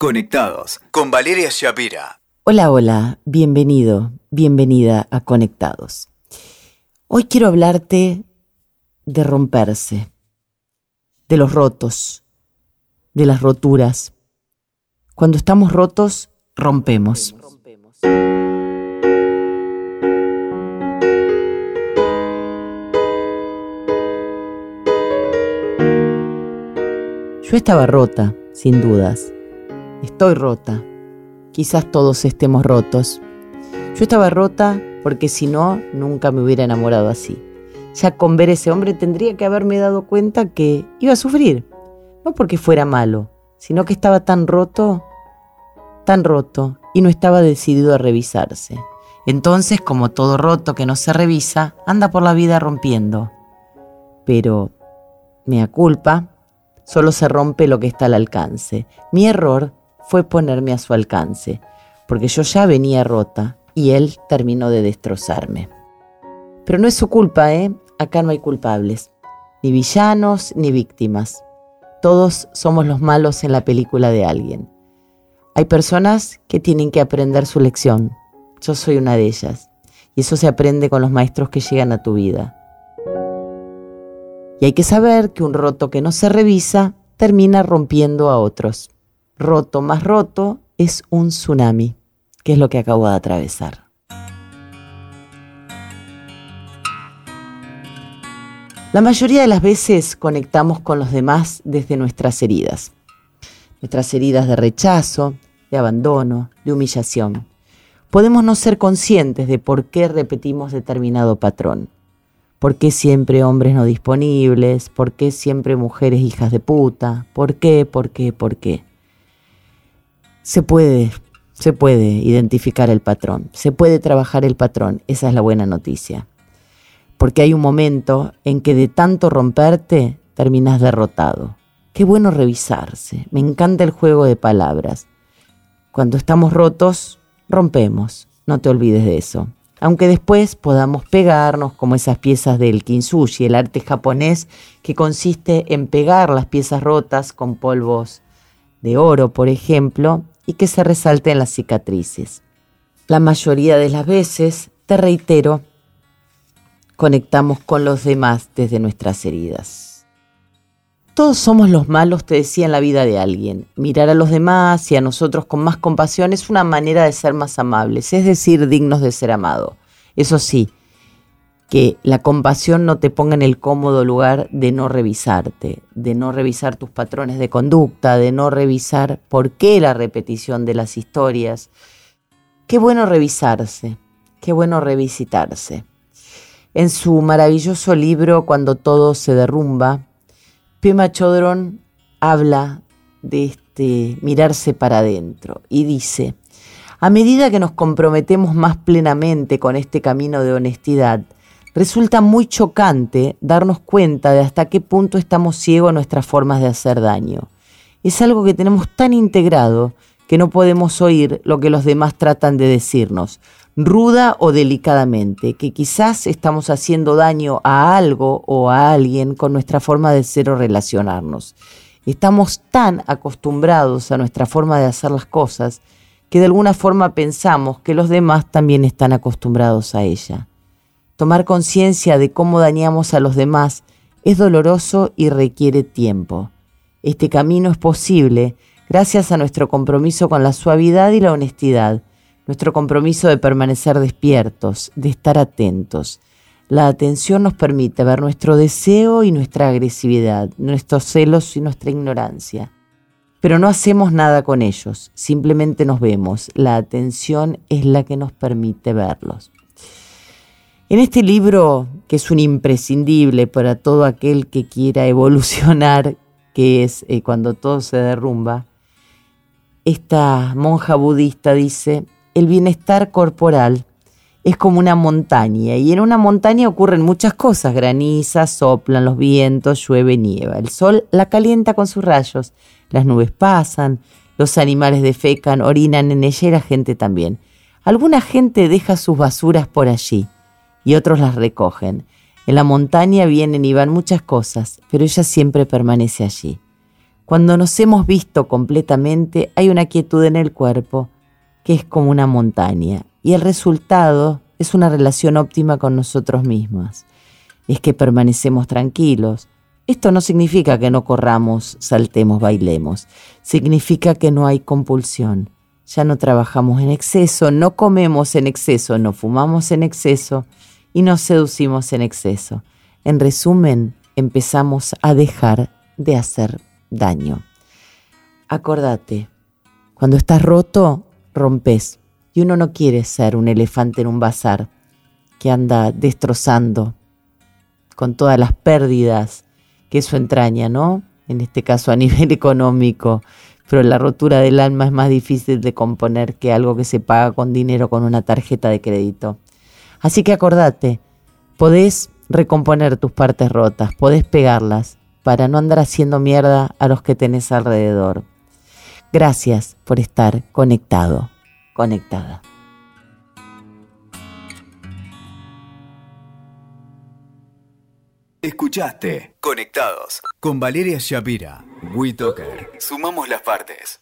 Conectados con Valeria Shapira. Hola, hola, bienvenido, bienvenida a Conectados. Hoy quiero hablarte de romperse, de los rotos, de las roturas. Cuando estamos rotos, rompemos. Yo estaba rota, sin dudas Estoy rota. Quizás todos estemos rotos. Yo estaba rota porque si no, nunca me hubiera enamorado así. Ya con ver ese hombre tendría que haberme dado cuenta que iba a sufrir. No porque fuera malo, sino que estaba tan roto, tan roto, y no estaba decidido a revisarse. Entonces, como todo roto que no se revisa, anda por la vida rompiendo. Pero, mea culpa, solo se rompe lo que está al alcance. Mi error fue ponerme a su alcance, porque yo ya venía rota y él terminó de destrozarme. Pero no es su culpa, ¿eh? Acá no hay culpables, ni villanos ni víctimas. Todos somos los malos en la película de alguien. Hay personas que tienen que aprender su lección. Yo soy una de ellas. Y eso se aprende con los maestros que llegan a tu vida. Y hay que saber que un roto que no se revisa termina rompiendo a otros roto más roto es un tsunami, que es lo que acabo de atravesar. La mayoría de las veces conectamos con los demás desde nuestras heridas. Nuestras heridas de rechazo, de abandono, de humillación. Podemos no ser conscientes de por qué repetimos determinado patrón. ¿Por qué siempre hombres no disponibles? ¿Por qué siempre mujeres hijas de puta? ¿Por qué? ¿Por qué? ¿Por qué? Se puede, se puede identificar el patrón, se puede trabajar el patrón, esa es la buena noticia. Porque hay un momento en que de tanto romperte terminas derrotado. Qué bueno revisarse, me encanta el juego de palabras. Cuando estamos rotos, rompemos, no te olvides de eso. Aunque después podamos pegarnos como esas piezas del kintsugi, el arte japonés que consiste en pegar las piezas rotas con polvos de oro, por ejemplo, y que se resalten las cicatrices. La mayoría de las veces, te reitero, conectamos con los demás desde nuestras heridas. Todos somos los malos, te decía, en la vida de alguien. Mirar a los demás y a nosotros con más compasión es una manera de ser más amables, es decir, dignos de ser amado. Eso sí, que la compasión no te ponga en el cómodo lugar de no revisarte, de no revisar tus patrones de conducta, de no revisar por qué la repetición de las historias. Qué bueno revisarse, qué bueno revisitarse. En su maravilloso libro Cuando todo se derrumba, Pema Chodron habla de este mirarse para adentro y dice, a medida que nos comprometemos más plenamente con este camino de honestidad, resulta muy chocante darnos cuenta de hasta qué punto estamos ciegos a nuestras formas de hacer daño. Es algo que tenemos tan integrado que no podemos oír lo que los demás tratan de decirnos, ruda o delicadamente, que quizás estamos haciendo daño a algo o a alguien con nuestra forma de ser o relacionarnos. Estamos tan acostumbrados a nuestra forma de hacer las cosas que de alguna forma pensamos que los demás también están acostumbrados a ella. Tomar conciencia de cómo dañamos a los demás es doloroso y requiere tiempo. Este camino es posible gracias a nuestro compromiso con la suavidad y la honestidad, nuestro compromiso de permanecer despiertos, de estar atentos. La atención nos permite ver nuestro deseo y nuestra agresividad, nuestros celos y nuestra ignorancia. Pero no hacemos nada con ellos, simplemente nos vemos. La atención es la que nos permite verlos. En este libro, que es un imprescindible para todo aquel que quiera evolucionar, que es eh, cuando todo se derrumba, esta monja budista dice, el bienestar corporal es como una montaña y en una montaña ocurren muchas cosas, granizas, soplan los vientos, llueve, nieva, el sol la calienta con sus rayos, las nubes pasan, los animales defecan, orinan en ella y la gente también. Alguna gente deja sus basuras por allí y otros las recogen. En la montaña vienen y van muchas cosas, pero ella siempre permanece allí. Cuando nos hemos visto completamente, hay una quietud en el cuerpo que es como una montaña y el resultado es una relación óptima con nosotros mismos. Es que permanecemos tranquilos. Esto no significa que no corramos, saltemos, bailemos. Significa que no hay compulsión. Ya no trabajamos en exceso, no comemos en exceso, no fumamos en exceso y nos seducimos en exceso. En resumen, empezamos a dejar de hacer daño. Acordate, cuando estás roto, rompes. Y uno no quiere ser un elefante en un bazar que anda destrozando con todas las pérdidas que eso entraña, ¿no? En este caso a nivel económico, pero la rotura del alma es más difícil de componer que algo que se paga con dinero con una tarjeta de crédito. Así que acordate, podés recomponer tus partes rotas, podés pegarlas para no andar haciendo mierda a los que tenés alrededor. Gracias por estar conectado, conectada. Escuchaste Conectados con Valeria Shapira. WeToker. Sumamos las partes.